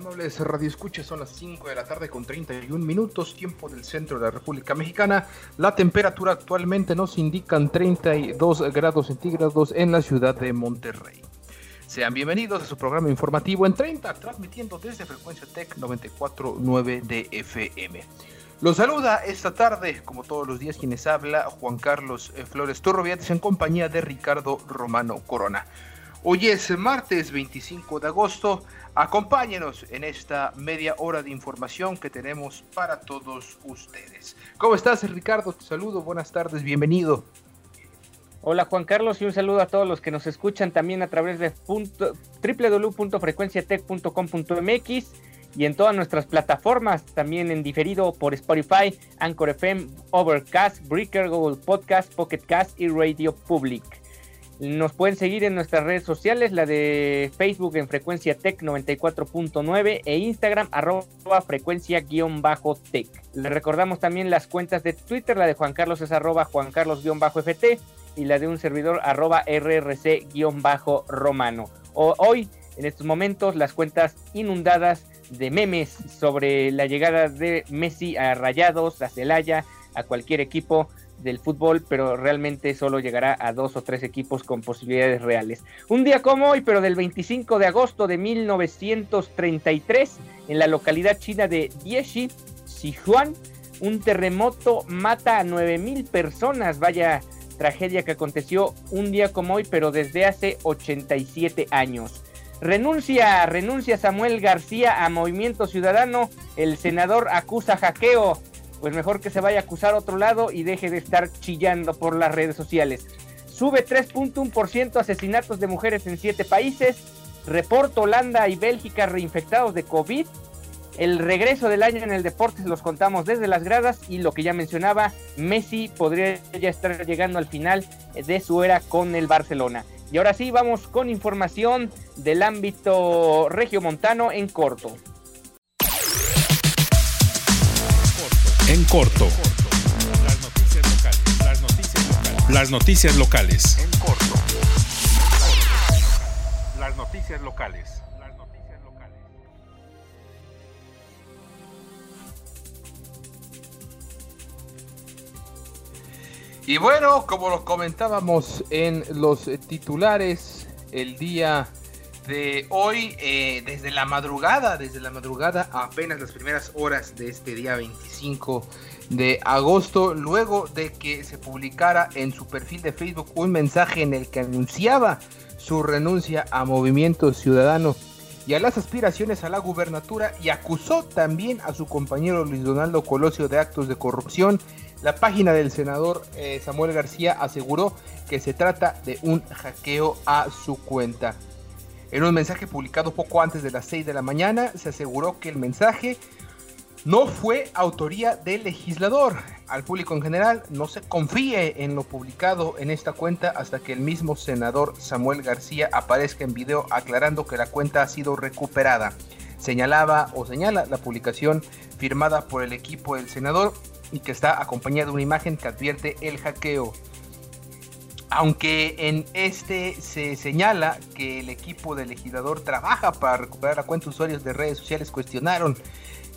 Amables radioescuchas. Son las 5 de la tarde con 31 minutos, tiempo del centro de la República Mexicana. La temperatura actualmente nos indican 32 grados centígrados en la ciudad de Monterrey. Sean bienvenidos a su programa informativo en 30, transmitiendo desde Frecuencia Tech 94.9 de FM. Los saluda esta tarde, como todos los días, quienes habla Juan Carlos eh, Flores Torroviates en compañía de Ricardo Romano Corona. Hoy es martes 25 de agosto. Acompáñenos en esta media hora de información que tenemos para todos ustedes. ¿Cómo estás, Ricardo? Te saludo. Buenas tardes. Bienvenido. Hola Juan Carlos y un saludo a todos los que nos escuchan también a través de www.frecuenciatech.com.mx y en todas nuestras plataformas, también en diferido por Spotify, Anchor FM, Overcast, Breaker, Google Podcast, Pocket Cast y Radio Public. Nos pueden seguir en nuestras redes sociales, la de Facebook en Frecuencia Tech 94.9 e Instagram arroba frecuencia-tech. Les recordamos también las cuentas de Twitter, la de Juan Carlos es arroba Juan Carlos-FT y la de un servidor arroba rrc-romano. O- Hoy, en estos momentos, las cuentas inundadas de memes sobre la llegada de Messi a Rayados, a Celaya, a cualquier equipo del fútbol, pero realmente solo llegará a dos o tres equipos con posibilidades reales. Un día como hoy, pero del 25 de agosto de 1933, en la localidad china de Dieshi, Sichuan, un terremoto mata a 9000 personas. Vaya tragedia que aconteció un día como hoy, pero desde hace 87 años. Renuncia, renuncia Samuel García a Movimiento Ciudadano. El senador acusa hackeo. Pues mejor que se vaya a acusar a otro lado y deje de estar chillando por las redes sociales. Sube 3.1% asesinatos de mujeres en 7 países. Reporta Holanda y Bélgica reinfectados de COVID. El regreso del año en el deporte los contamos desde las gradas y lo que ya mencionaba, Messi podría ya estar llegando al final de su era con el Barcelona. Y ahora sí, vamos con información del ámbito regiomontano en corto. En corto. Las noticias locales. Las noticias locales. Las noticias locales. En corto. Las noticias locales. Las noticias locales. Y bueno, como lo comentábamos en los titulares, el día de hoy, eh, desde la madrugada, desde la madrugada, apenas las primeras horas de este día 25 de agosto, luego de que se publicara en su perfil de Facebook un mensaje en el que anunciaba su renuncia a Movimiento Ciudadano y a las aspiraciones a la gubernatura y acusó también a su compañero Luis Donaldo Colosio de actos de corrupción. La página del senador eh, Samuel García aseguró que se trata de un hackeo a su cuenta. En un mensaje publicado poco antes de las 6 de la mañana, se aseguró que el mensaje no fue autoría del legislador. Al público en general no se confíe en lo publicado en esta cuenta hasta que el mismo senador Samuel García aparezca en video aclarando que la cuenta ha sido recuperada. Señalaba o señala la publicación firmada por el equipo del senador y que está acompañada de una imagen que advierte el hackeo. Aunque en este se señala que el equipo del legislador trabaja para recuperar la cuenta, usuarios de redes sociales cuestionaron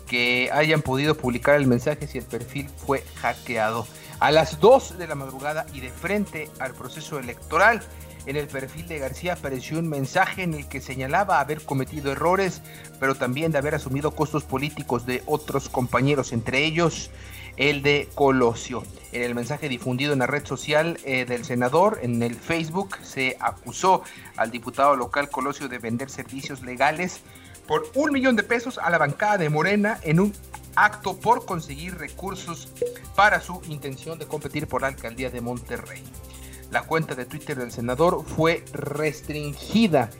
que hayan podido publicar el mensaje si el perfil fue hackeado. A las 2 de la madrugada y de frente al proceso electoral, en el perfil de García apareció un mensaje en el que señalaba haber cometido errores, pero también de haber asumido costos políticos de otros compañeros, entre ellos el de Colosio. En el mensaje difundido en la red social eh, del senador, en el Facebook, se acusó al diputado local Colosio de vender servicios legales por un millón de pesos a la bancada de Morena en un acto por conseguir recursos para su intención de competir por la alcaldía de Monterrey. La cuenta de Twitter del senador fue restringida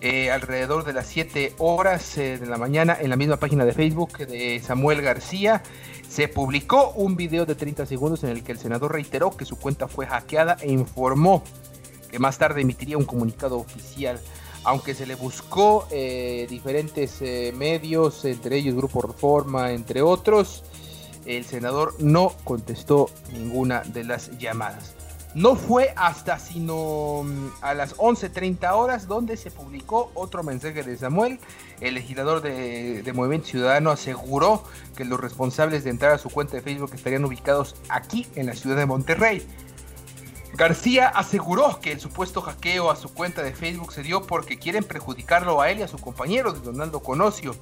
eh, alrededor de las 7 horas eh, de la mañana en la misma página de Facebook de Samuel García. Se publicó un video de 30 segundos en el que el senador reiteró que su cuenta fue hackeada e informó que más tarde emitiría un comunicado oficial. Aunque se le buscó eh, diferentes medios, entre ellos Grupo Reforma, entre otros, el senador no contestó ninguna de las llamadas. No fue hasta sino mm, a las 11.30 horas donde se publicó otro mensaje de Samuel. El legislador de, Movimiento Ciudadano aseguró que los responsables de entrar a su cuenta de Facebook estarían ubicados aquí en la ciudad de Monterrey. García aseguró que el supuesto hackeo a su cuenta de Facebook se dio porque quieren perjudicarlo a él y a su compañero, Donaldo Conocio.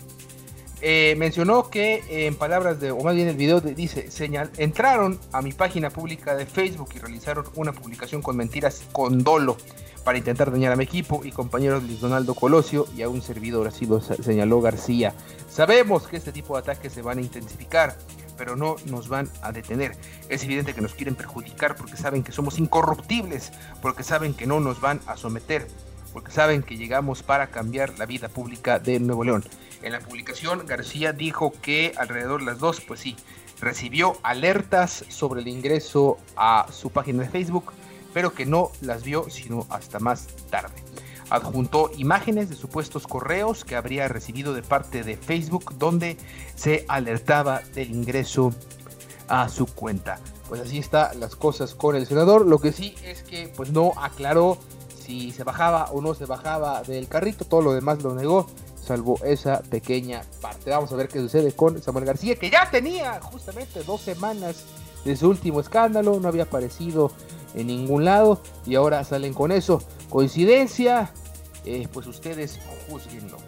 Eh, mencionó que en palabras de, o más bien el video dice, señal, entraron a mi página pública de Facebook y realizaron una publicación con mentiras con dolo para intentar dañar a mi equipo y compañeros Luis Donaldo Colosio y a un servidor, así lo señaló García. Sabemos que este tipo de ataques se van a intensificar, pero no nos van a detener. Es evidente que nos quieren perjudicar porque saben que somos incorruptibles, porque saben que no nos van a someter, porque saben que llegamos para cambiar la vida pública de Nuevo León. En la publicación, García dijo que alrededor de las dos, pues sí, recibió alertas sobre el ingreso a su página de Facebook, pero que no las vio sino hasta más tarde. Adjuntó imágenes de supuestos correos que habría recibido de parte de Facebook donde se alertaba del ingreso a su cuenta. Pues así están las cosas con el senador. Lo que sí es que pues no aclaró si se bajaba o no se bajaba del carrito. Todo lo demás lo negó salvo esa pequeña parte. Vamos a ver qué sucede con Samuel García, que ya tenía justamente dos semanas de su último escándalo, no había aparecido en ningún lado y ahora salen con eso. Coincidencia, eh, pues ustedes juzguenlo.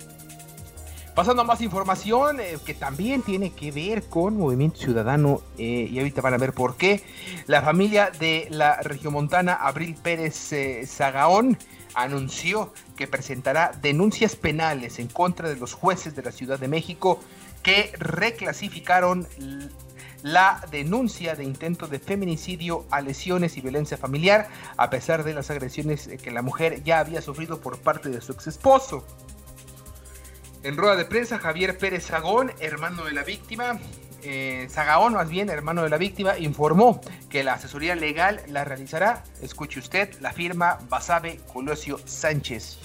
Pasando a más información eh, que también tiene que ver con Movimiento Ciudadano eh, y ahorita van a ver por qué. La familia de la regiomontana Abril Pérez Zagaón anunció que presentará denuncias penales en contra de los jueces de la Ciudad de México que reclasificaron la denuncia de intento de feminicidio a lesiones y violencia familiar, a pesar de las agresiones que la mujer ya había sufrido por parte de su ex esposo. En rueda de prensa, Javier Pérez Sagón, hermano de la víctima, eh, Zagaón, más bien hermano de la víctima, informó que la asesoría legal la realizará, escuche usted, la firma Basabe Colosio Sánchez.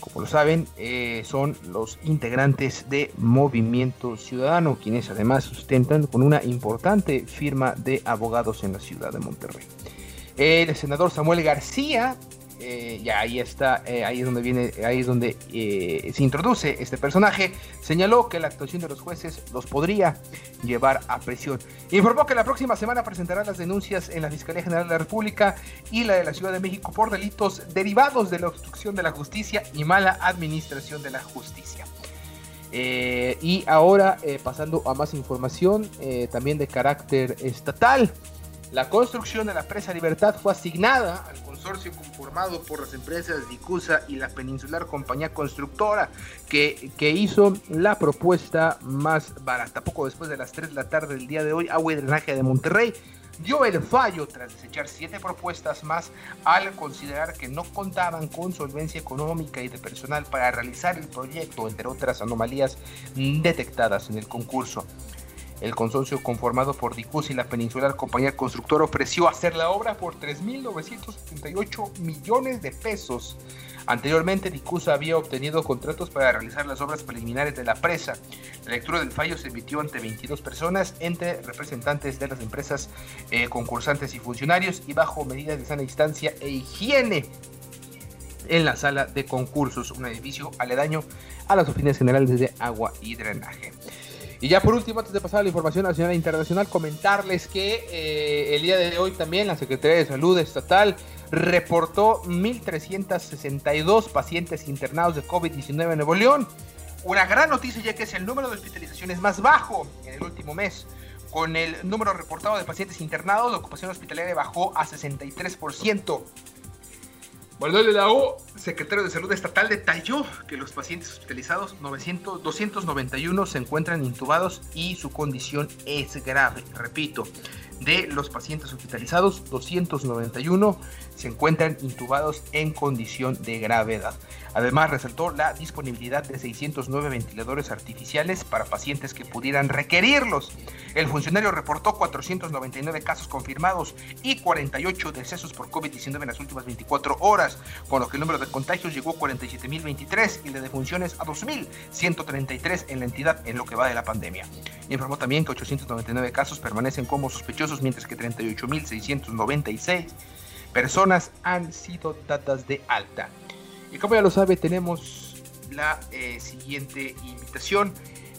Como lo saben, eh, son los integrantes de Movimiento Ciudadano, quienes además sustentan con una importante firma de abogados en la ciudad de Monterrey. El senador Samuel García eh, ya ahí está, eh, ahí es donde viene, ahí es donde eh, se introduce este personaje, señaló que la actuación de los jueces los podría llevar a prisión. Informó que la próxima semana presentará las denuncias en la Fiscalía General de la República y la de la Ciudad de México por delitos derivados de la obstrucción de la justicia y mala administración de la justicia. y ahora, pasando a más información, también de carácter estatal. La construcción de la presa Libertad fue asignada al consorcio conformado por las empresas Dicusa y la Peninsular Compañía Constructora, que, que, hizo la propuesta más barata. Poco después de las 3 de la tarde del día de hoy, Agua y Drenaje de Monterrey dio el fallo tras desechar siete propuestas más al considerar que no contaban con solvencia económica y de personal para realizar el proyecto, entre otras anomalías detectadas en el concurso. El consorcio conformado por Dicus y la Peninsular Compañía Constructora ofreció hacer la obra por 3.978 millones de pesos. Anteriormente, Dicus había obtenido contratos para realizar las obras preliminares de la presa. La lectura del fallo se emitió ante 22 personas, entre representantes de las empresas eh, concursantes y funcionarios, y bajo medidas de sana distancia e higiene en la sala de concursos, un edificio aledaño a las oficinas generales de agua y drenaje. Y ya por último, antes de pasar a la información nacional e internacional, comentarles que eh, el día de hoy también la Secretaría de Salud Estatal reportó 1.362 pacientes internados de COVID-19 en Nuevo León. Una gran noticia ya que es el número de hospitalizaciones más bajo en el último mes, Con el número reportado de pacientes internados, la ocupación hospitalaria bajó a 63%. Manuel Lao, secretario de Salud Estatal, detalló que los pacientes hospitalizados 900, 291 se encuentran intubados y su condición es grave. Repito, de los pacientes hospitalizados, 291 se encuentran intubados en condición de gravedad. Además, resaltó la disponibilidad de 609 ventiladores artificiales para pacientes que pudieran requerirlos. El funcionario reportó 499 casos confirmados y 48 decesos por COVID-19 en las últimas 24 horas, con lo que el número de contagios llegó a 47.023 y de defunciones a 2.133 en la entidad en lo que va de la pandemia. Informó también que 899 casos permanecen como sospechosos, mientras que 38.696 personas han sido dadas de alta. Y como ya lo sabe, tenemos la eh, siguiente invitación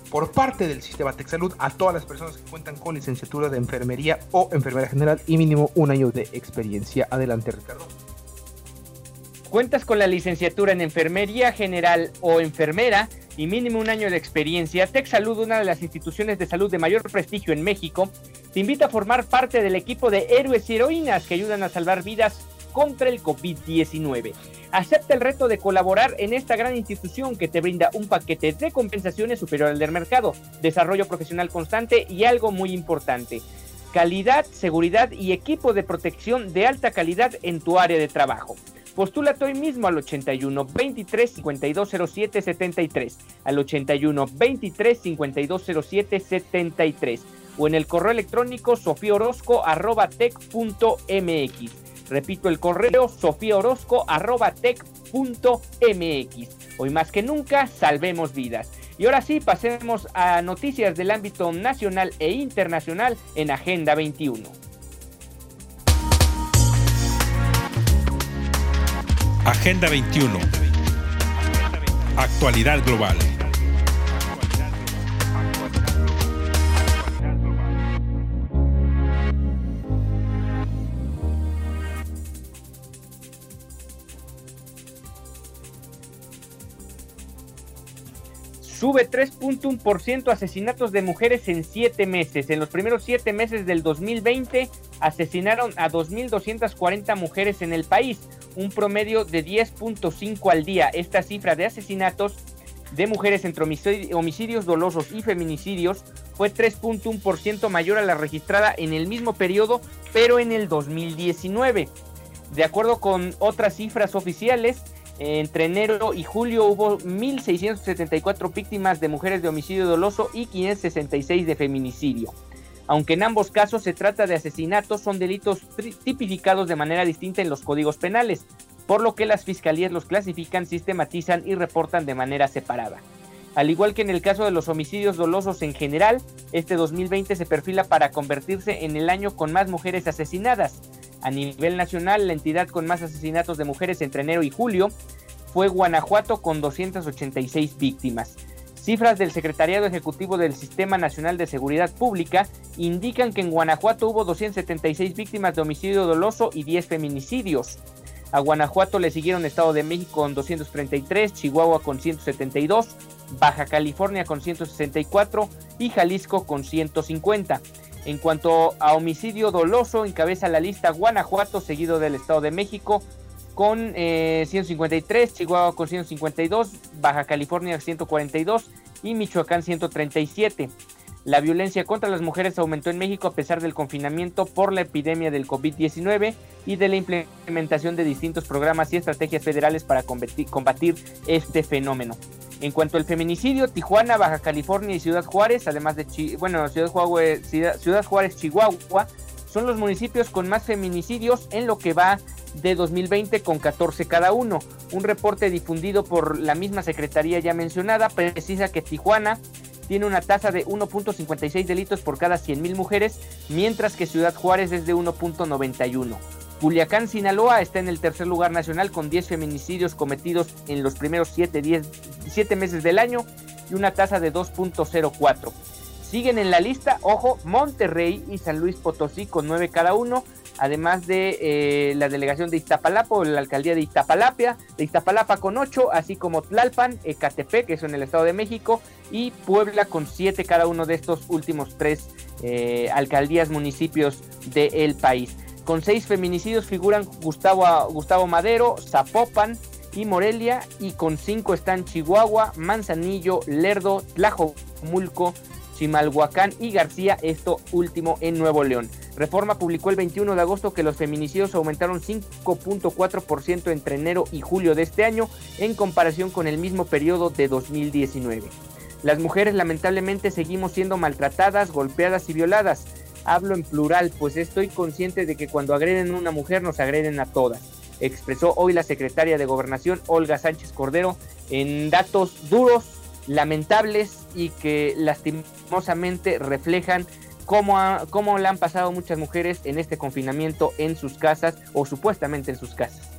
por parte del sistema TechSalud a todas las personas que cuentan con licenciatura de enfermería o enfermera general y mínimo un año de experiencia. Adelante, Ricardo. ¿Cuentas con la licenciatura en enfermería general o enfermera y mínimo un año de experiencia? TechSalud, una de las instituciones de salud de mayor prestigio en México, te invita a formar parte del equipo de héroes y heroínas que ayudan a salvar vidas contra el COVID-19. Acepta el reto de colaborar en esta gran institución que te brinda un paquete de compensaciones superior al del mercado, desarrollo profesional constante y algo muy importante, calidad, seguridad y equipo de protección de alta calidad en tu área de trabajo. Postúlate hoy mismo al 81 23 52 07 73, al 81 23 52 07 73 o en el correo electrónico sofiorosco.tech.mx. Repito el correo sofiaorozco.tech.mx. Hoy más que nunca, salvemos vidas. Y ahora sí, pasemos a noticias del ámbito nacional e internacional en Agenda 21. Agenda 21. Actualidad global. Sube 3.1% asesinatos de mujeres en 7 meses. En los primeros 7 meses del 2020 asesinaron a 2.240 mujeres en el país, un promedio de 10.5 al día. Esta cifra de asesinatos de mujeres entre homicidios dolosos y feminicidios fue 3.1% mayor a la registrada en el mismo periodo, pero en el 2019. De acuerdo con otras cifras oficiales, entre enero y julio hubo 1.674 víctimas de mujeres de homicidio doloso y 566 de feminicidio. Aunque en ambos casos se trata de asesinatos, son delitos tipificados de manera distinta en los códigos penales, por lo que las fiscalías los clasifican, sistematizan y reportan de manera separada. Al igual que en el caso de los homicidios dolosos en general, este 2020 se perfila para convertirse en el año con más mujeres asesinadas, a nivel nacional, la entidad con más asesinatos de mujeres entre enero y julio fue Guanajuato con 286 víctimas. Cifras del Secretariado Ejecutivo del Sistema Nacional de Seguridad Pública indican que en Guanajuato hubo 276 víctimas de homicidio doloso y 10 feminicidios. A Guanajuato le siguieron Estado de México con 233, Chihuahua con 172, Baja California con 164 y Jalisco con 150. En cuanto a homicidio doloso, encabeza la lista Guanajuato, seguido del Estado de México, con 153, eh, Chihuahua con 152, Baja California 142 y Michoacán 137. La violencia contra las mujeres aumentó en México a pesar del confinamiento por la epidemia del COVID-19 y de la implementación de distintos programas y estrategias federales para combatir este fenómeno. En cuanto al feminicidio, Tijuana, Baja California y Ciudad Juárez, además de bueno, Ciudad Juárez, Ciudad Juárez, Chihuahua, son los municipios con más feminicidios en lo que va de 2020 con 14 cada uno. Un reporte difundido por la misma secretaría ya mencionada precisa que Tijuana tiene una tasa de 1.56 delitos por cada 100.000 mujeres, mientras que Ciudad Juárez es de 1.91. Culiacán, Sinaloa está en el tercer lugar nacional con 10 feminicidios cometidos en los primeros 7, 10, meses del año y una tasa de 2.04. Siguen en la lista, ojo, Monterrey y San Luis Potosí con 9 cada uno, además de eh, la delegación de Iztapalapa o la alcaldía de Iztapalapa, de Iztapalapa con 8, así como Tlalpan, Ecatepec, que es en el Estado de México, y Puebla con 7 cada uno de estos últimos tres eh, alcaldías, municipios del país. Con seis feminicidios figuran Gustavo, Gustavo Madero, Zapopan y Morelia y con cinco están Chihuahua, Manzanillo, Lerdo, Tlajomulco, Chimalhuacán y García, esto último en Nuevo León. Reforma publicó el 21 de agosto que los feminicidios aumentaron 5.4% entre enero y julio de este año en comparación con el mismo periodo de 2019. Las mujeres lamentablemente seguimos siendo maltratadas, golpeadas y violadas. Hablo en plural, pues estoy consciente de que cuando agreden a una mujer nos agreden a todas. Expresó hoy la secretaria de Gobernación, Olga Sánchez Cordero, en datos duros, lamentables y que lastimosamente reflejan cómo, cómo le han pasado muchas mujeres en este confinamiento en sus casas o supuestamente en sus casas.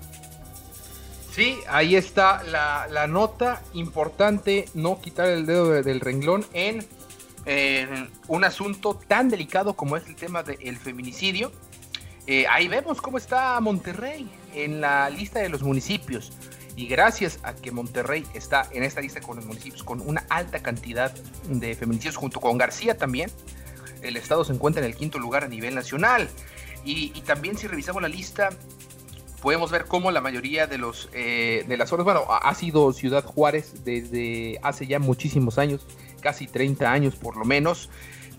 Sí, ahí está la, nota importante, no quitar el dedo del renglón en, un asunto tan delicado como es el tema del feminicidio. Eh, ahí vemos cómo está Monterrey en la lista de los municipios. Y gracias a que Monterrey está en esta lista con los municipios con una alta cantidad de feminicidios junto con García también, el estado se encuentra en el quinto lugar a nivel nacional. Y también si revisamos la lista, podemos ver cómo la mayoría de los eh, de las zonas, bueno, ha sido Ciudad Juárez desde hace ya muchísimos años, casi 30 años por lo menos,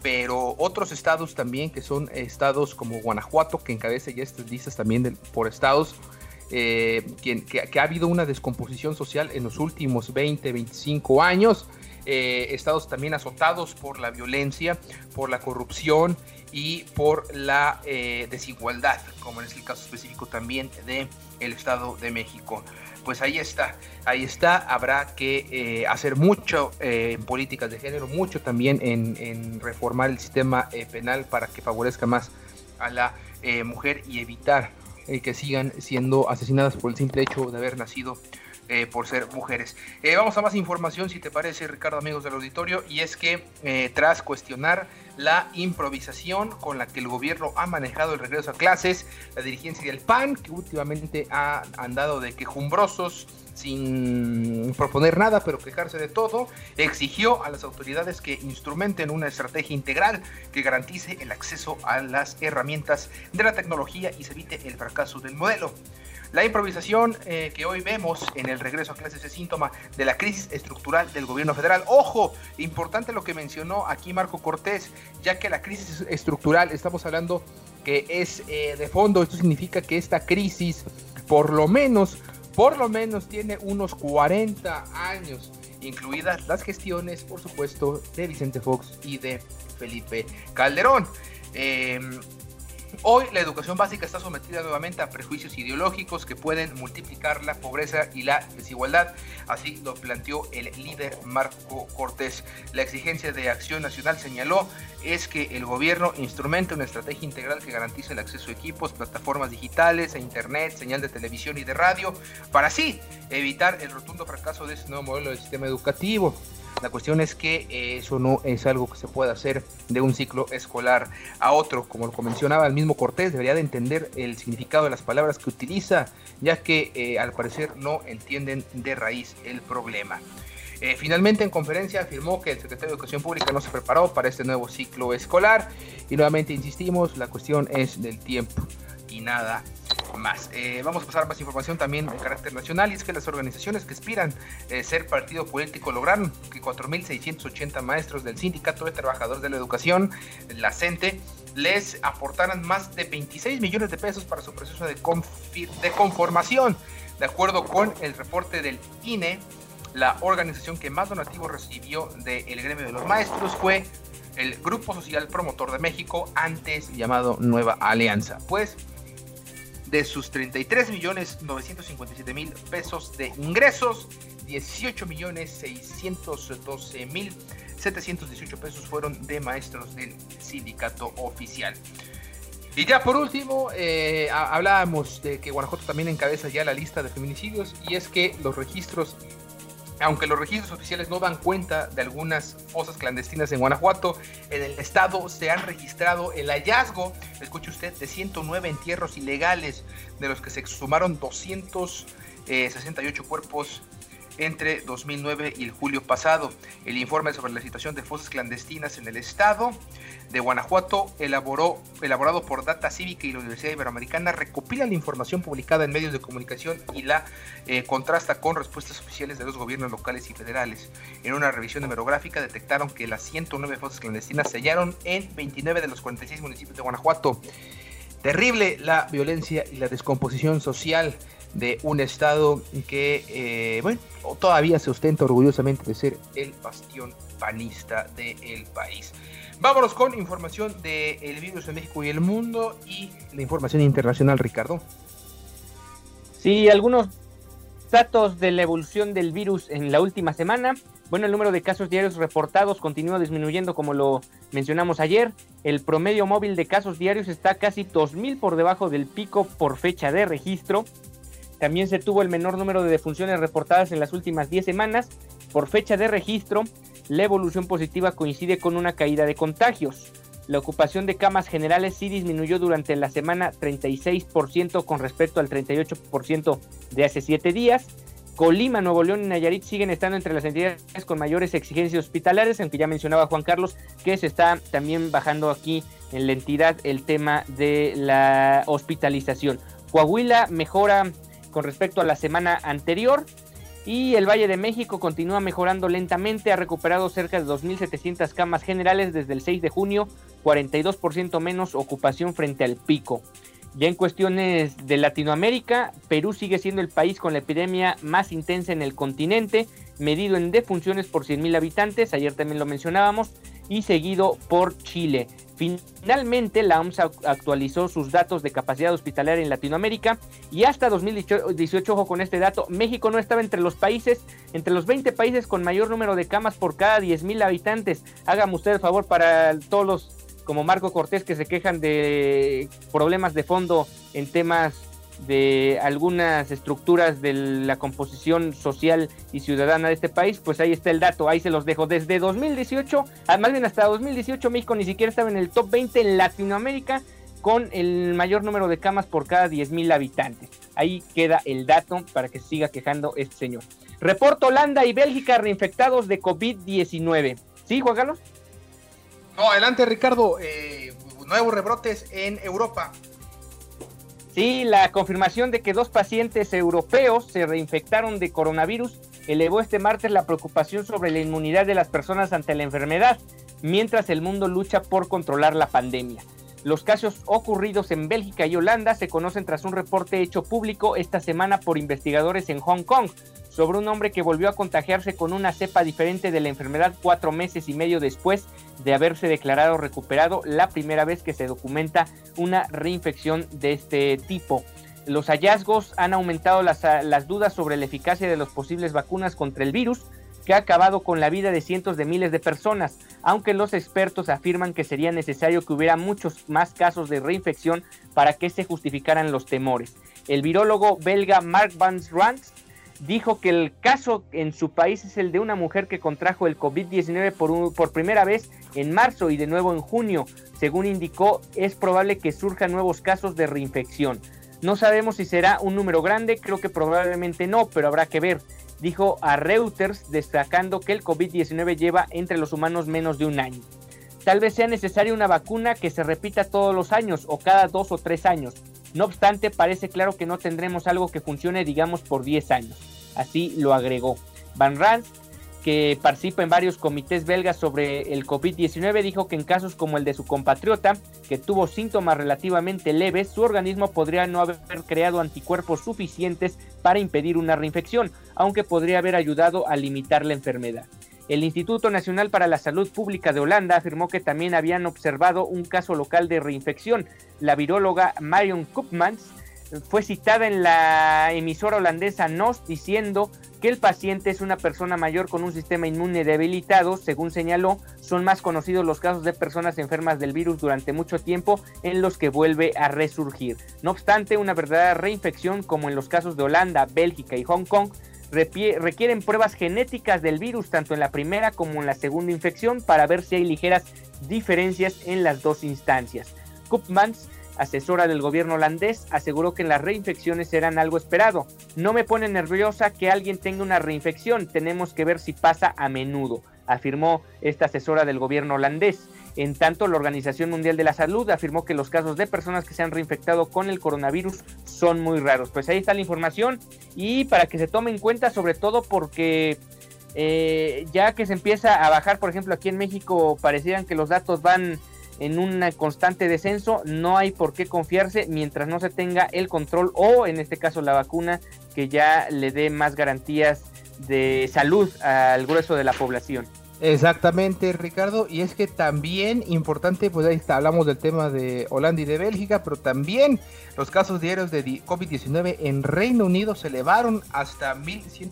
pero otros estados también que son estados como Guanajuato, que encabeza ya estas listas también por estados, eh, que, ha habido una descomposición social en los últimos 20, 25 años. Eh, estados también azotados por la violencia, por la corrupción y por la eh, desigualdad, como es el caso específico también de Estado de México. Pues ahí está, ahí está, habrá que eh, hacer mucho en políticas de género, mucho también en, reformar el sistema penal para que favorezca más a la mujer y evitar que sigan siendo asesinadas por el simple hecho de haber nacido eh, por ser mujeres. Eh, vamos a más información, si te parece, Ricardo, amigos del auditorio, y es que eh, tras cuestionar la improvisación con la que el gobierno ha manejado el regreso a clases, la dirigencia del PAN, que últimamente ha andado de quejumbrosos, sin proponer nada, pero quejarse de todo, exigió a las autoridades que instrumenten una estrategia integral que garantice el acceso a las herramientas de la tecnología y se evite el fracaso del modelo. La improvisación eh, que hoy vemos en el regreso a clases es síntoma de la crisis estructural del gobierno federal. Ojo, importante lo que mencionó aquí Marco Cortés, ya que la crisis estructural, estamos hablando que es eh, de fondo, esto significa que esta crisis, por lo menos, por lo menos tiene unos 40 años, incluidas las gestiones, por supuesto, de Vicente Fox y de Felipe Calderón. Eh, Hoy la educación básica está sometida nuevamente a prejuicios ideológicos que pueden multiplicar la pobreza y la desigualdad. Así lo planteó el líder Marco Cortés. La exigencia de Acción Nacional señaló es que el gobierno instrumente una estrategia integral que garantice el acceso a equipos, plataformas digitales, a internet, señal de televisión y de radio, para así evitar el rotundo fracaso de este nuevo modelo de sistema educativo. La cuestión es que eh, eso no es algo que se pueda hacer de un ciclo escolar a otro. Como lo mencionaba el mismo Cortés, debería de entender el significado de las palabras que utiliza, ya que eh, al parecer no entienden de raíz el problema. Eh, finalmente en conferencia afirmó que el secretario de Educación Pública no se preparó para este nuevo ciclo escolar y nuevamente insistimos, la cuestión es del tiempo y nada más. Eh, vamos a pasar más información también de carácter nacional y es que las organizaciones que aspiran a ser partido político lograron que 4.680 maestros del Sindicato de Trabajadores de la Educación, la CENTE, les aportaran más de 26 millones de pesos para su proceso de, de conformación. De acuerdo con el reporte del INE, la organización que más donativos recibió del gremio de los maestros fue el Grupo Social Promotor de México, antes llamado Nueva Alianza. Pues de sus 33 millones 957 mil pesos de ingresos, 18 millones 612 mil 718 pesos fueron de maestros del sindicato oficial. Y ya por último, eh, hablábamos de que Guanajuato también encabeza ya la lista de feminicidios y es que los registros aunque los registros oficiales no dan cuenta de algunas fosas clandestinas en Guanajuato, en el estado se han registrado el hallazgo, escuche usted, de 109 entierros ilegales, de los que se exhumaron 268 cuerpos entre 2009 y el julio pasado. El informe sobre la situación de fosas clandestinas en el estado de Guanajuato, elaboró, elaborado por Data Cívica y la Universidad Iberoamericana, recopila la información publicada en medios de comunicación y la eh, contrasta con respuestas oficiales de los gobiernos locales y federales. En una revisión numerográfica detectaron que las 109 fosas clandestinas se hallaron en 29 de los 46 municipios de Guanajuato. Terrible la violencia y la descomposición social de un estado que, eh, bueno, todavía se ostenta orgullosamente de ser el bastión panista del país. Vámonos con información del virus en México y el mundo y la información internacional, Ricardo. Sí, algunos datos de la evolución del virus en la última semana. Bueno, el número de casos diarios reportados continúa disminuyendo como lo mencionamos ayer. El promedio móvil de casos diarios está casi 2.000 por debajo del pico por fecha de registro. También se tuvo el menor número de defunciones reportadas en las últimas 10 semanas. Por fecha de registro, la evolución positiva coincide con una caída de contagios. La ocupación de camas generales sí disminuyó durante la semana 36% con respecto al 38% de hace 7 días. Colima, Nuevo León y Nayarit siguen estando entre las entidades con mayores exigencias hospitalarias, aunque ya mencionaba Juan Carlos que se está también bajando aquí en la entidad el tema de la hospitalización. Coahuila mejora con respecto a la semana anterior, y el Valle de México continúa mejorando lentamente, ha recuperado cerca de 2.700 camas generales desde el 6 de junio, 42% menos ocupación frente al pico. Ya en cuestiones de Latinoamérica, Perú sigue siendo el país con la epidemia más intensa en el continente, medido en defunciones por 100.000 habitantes, ayer también lo mencionábamos, y seguido por Chile. Finalmente, la OMS actualizó sus datos de capacidad hospitalaria en Latinoamérica y hasta 2018, ojo con este dato, México no estaba entre los países, entre los 20 países con mayor número de camas por cada 10 mil habitantes. Hágame usted el favor para todos los como Marco Cortés que se quejan de problemas de fondo en temas de algunas estructuras de la composición social y ciudadana de este país, pues ahí está el dato, ahí se los dejo. Desde 2018, ah, más bien hasta 2018, México ni siquiera estaba en el top 20 en Latinoamérica con el mayor número de camas por cada 10 mil habitantes. Ahí queda el dato para que siga quejando este señor. Reporto Holanda y Bélgica reinfectados de COVID-19. ¿Sí, Juan Carlos? No, adelante Ricardo. Eh, nuevos rebrotes en Europa. Sí, la confirmación de que dos pacientes europeos se reinfectaron de coronavirus elevó este martes la preocupación sobre la inmunidad de las personas ante la enfermedad, mientras el mundo lucha por controlar la pandemia. Los casos ocurridos en Bélgica y Holanda se conocen tras un reporte hecho público esta semana por investigadores en Hong Kong sobre un hombre que volvió a contagiarse con una cepa diferente de la enfermedad cuatro meses y medio después de haberse declarado recuperado la primera vez que se documenta una reinfección de este tipo. Los hallazgos han aumentado las, las dudas sobre la eficacia de las posibles vacunas contra el virus, que ha acabado con la vida de cientos de miles de personas, aunque los expertos afirman que sería necesario que hubiera muchos más casos de reinfección para que se justificaran los temores. El virólogo belga Mark Van Rans dijo que el caso en su país es el de una mujer que contrajo el COVID-19 por, por primera vez en marzo y de nuevo en junio. Según indicó, es probable que surjan nuevos casos de reinfección. No sabemos si será un número grande, creo que probablemente no, pero habrá que ver dijo a Reuters destacando que el COVID-19 lleva entre los humanos menos de un año. Tal vez sea necesaria una vacuna que se repita todos los años o cada dos o tres años. No obstante, parece claro que no tendremos algo que funcione, digamos, por 10 años. Así lo agregó. Van Rand que participa en varios comités belgas sobre el COVID-19, dijo que en casos como el de su compatriota, que tuvo síntomas relativamente leves, su organismo podría no haber creado anticuerpos suficientes para impedir una reinfección, aunque podría haber ayudado a limitar la enfermedad. El Instituto Nacional para la Salud Pública de Holanda afirmó que también habían observado un caso local de reinfección. La viróloga Marion Koopmans fue citada en la emisora holandesa NOS diciendo que el paciente es una persona mayor con un sistema inmune debilitado, según señaló, son más conocidos los casos de personas enfermas del virus durante mucho tiempo en los que vuelve a resurgir. No obstante, una verdadera reinfección, como en los casos de Holanda, Bélgica y Hong Kong, requieren pruebas genéticas del virus tanto en la primera como en la segunda infección para ver si hay ligeras diferencias en las dos instancias. Koopmans asesora del gobierno holandés, aseguró que las reinfecciones eran algo esperado. No me pone nerviosa que alguien tenga una reinfección, tenemos que ver si pasa a menudo, afirmó esta asesora del gobierno holandés. En tanto, la Organización Mundial de la Salud afirmó que los casos de personas que se han reinfectado con el coronavirus son muy raros. Pues ahí está la información y para que se tome en cuenta, sobre todo porque eh, ya que se empieza a bajar, por ejemplo, aquí en México parecieran que los datos van en un constante descenso, no hay por qué confiarse mientras no se tenga el control o en este caso la vacuna que ya le dé más garantías de salud al grueso de la población. Exactamente, Ricardo. Y es que también importante, pues ahí está, hablamos del tema de Holanda y de Bélgica, pero también los casos diarios de COVID-19 en Reino Unido se elevaron hasta 1100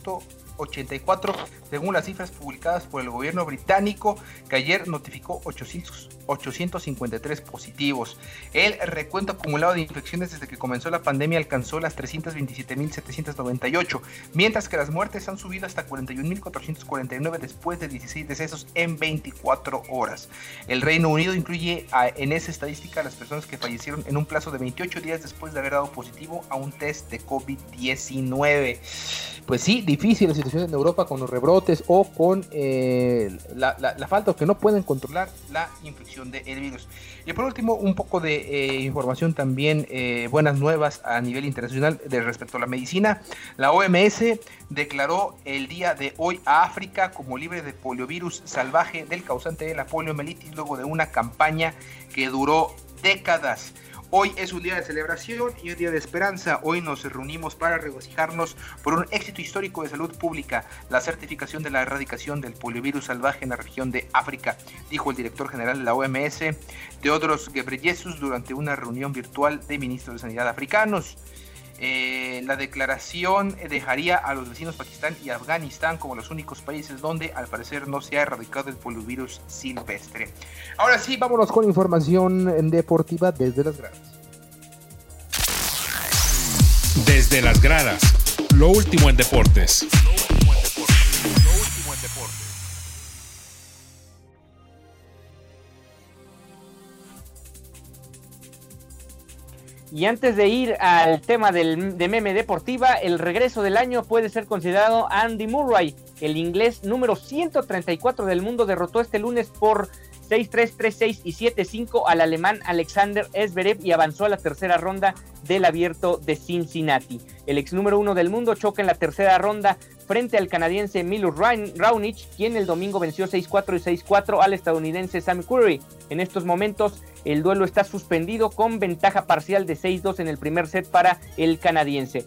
84, según las cifras publicadas por el gobierno británico, que ayer notificó 800, 853 positivos. El recuento acumulado de infecciones desde que comenzó la pandemia alcanzó las 327.798, mientras que las muertes han subido hasta 41.449 después de 16 decesos en 24 horas. El Reino Unido incluye en esa estadística a las personas que fallecieron en un plazo de 28 días después de haber dado positivo a un test de COVID-19. Pues sí, difícil la en Europa con los rebrotes o con eh, la, falta o que no pueden controlar la infección del virus. Y por último, un poco de eh, información también, eh, buenas nuevas a nivel internacional de respecto a la medicina. La OMS declaró el día de hoy a África como libre de poliovirus salvaje del causante de la poliomielitis luego de una campaña que duró décadas. Hoy es un día de celebración y un día de esperanza. Hoy nos reunimos para regocijarnos por un éxito histórico de salud pública, la certificación de la erradicación del poliovirus salvaje en la región de África, dijo el director general de la OMS, Teodros Ghebreyesus, durante una reunión virtual de ministros de Sanidad africanos. Eh, la declaración dejaría a los vecinos Pakistán y Afganistán como los únicos países donde al parecer no se ha erradicado el poliovirus silvestre. Ahora sí, vámonos con información deportiva desde las gradas. Desde las gradas, lo último en deportes. Y antes de ir al tema del, de meme deportiva, el regreso del año puede ser considerado Andy Murray. El inglés número 134 del mundo derrotó este lunes por 6-3, 3-6 y 7-5 al alemán Alexander Esberev y avanzó a la tercera ronda del abierto de Cincinnati. El ex número uno del mundo choca en la tercera ronda frente al canadiense Milus Raonic, quien el domingo venció 6-4 y 6-4 al estadounidense Sam Curry. En estos momentos, el duelo está suspendido con ventaja parcial de 6-2 en el primer set para el canadiense.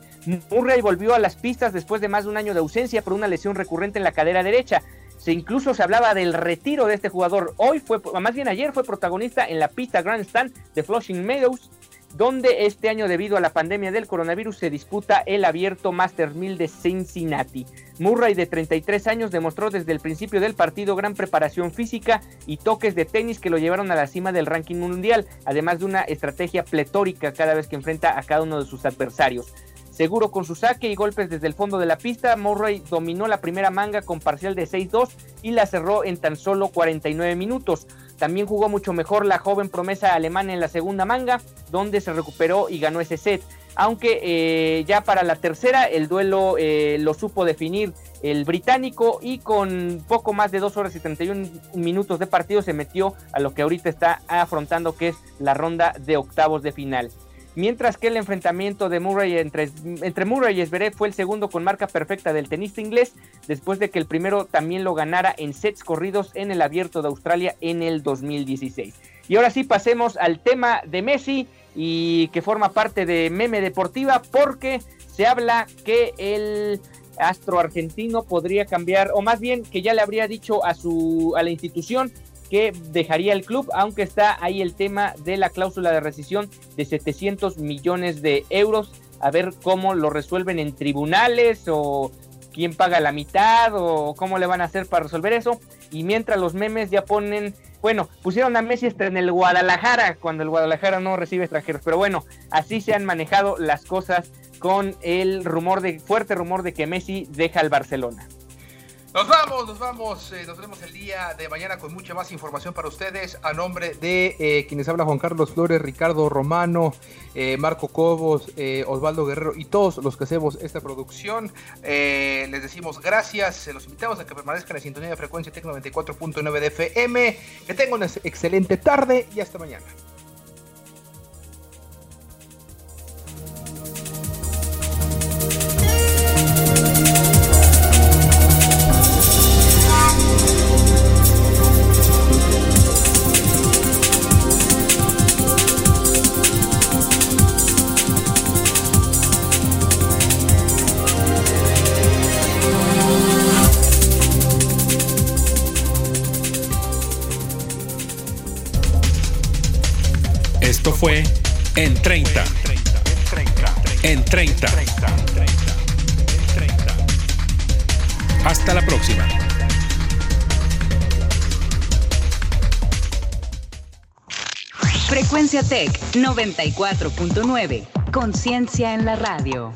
Murray volvió a las pistas después de más de un año de ausencia por una lesión recurrente en la cadera derecha. Se incluso se hablaba del retiro de este jugador. Hoy fue, más bien ayer fue protagonista en la pista Grandstand de Flushing Meadows, donde este año debido a la pandemia del coronavirus se disputa el abierto Masters 1000 de Cincinnati. Murray de 33 años demostró desde el principio del partido gran preparación física y toques de tenis que lo llevaron a la cima del ranking mundial, además de una estrategia pletórica cada vez que enfrenta a cada uno de sus adversarios. Seguro con su saque y golpes desde el fondo de la pista, Murray dominó la primera manga con parcial de 6-2 y la cerró en tan solo 49 minutos. También jugó mucho mejor la joven promesa alemana en la segunda manga, donde se recuperó y ganó ese set. Aunque eh, ya para la tercera el duelo eh, lo supo definir el británico y con poco más de 2 horas y 31 minutos de partido se metió a lo que ahorita está afrontando que es la ronda de octavos de final mientras que el enfrentamiento de Murray entre, entre Murray y Zverev fue el segundo con marca perfecta del tenista inglés, después de que el primero también lo ganara en sets corridos en el Abierto de Australia en el 2016. Y ahora sí pasemos al tema de Messi y que forma parte de Meme Deportiva porque se habla que el astro argentino podría cambiar, o más bien que ya le habría dicho a su a la institución que dejaría el club, aunque está ahí el tema de la cláusula de rescisión de 700 millones de euros. A ver cómo lo resuelven en tribunales o quién paga la mitad o cómo le van a hacer para resolver eso. Y mientras los memes ya ponen, bueno, pusieron a Messi en el Guadalajara cuando el Guadalajara no recibe extranjeros. Pero bueno, así se han manejado las cosas con el rumor de, fuerte rumor de que Messi deja el Barcelona. Nos vamos, nos vamos, eh, nos vemos el día de mañana con mucha más información para ustedes. A nombre de eh, quienes habla Juan Carlos Flores, Ricardo Romano, eh, Marco Cobos, Osvaldo Guerrero y todos los que hacemos esta producción, les decimos gracias. Los invitamos a que permanezcan en sintonía de frecuencia Tec 94.9 de FM. Que tengan una excelente tarde y hasta mañana. Tech 94.9. Conciencia en la radio.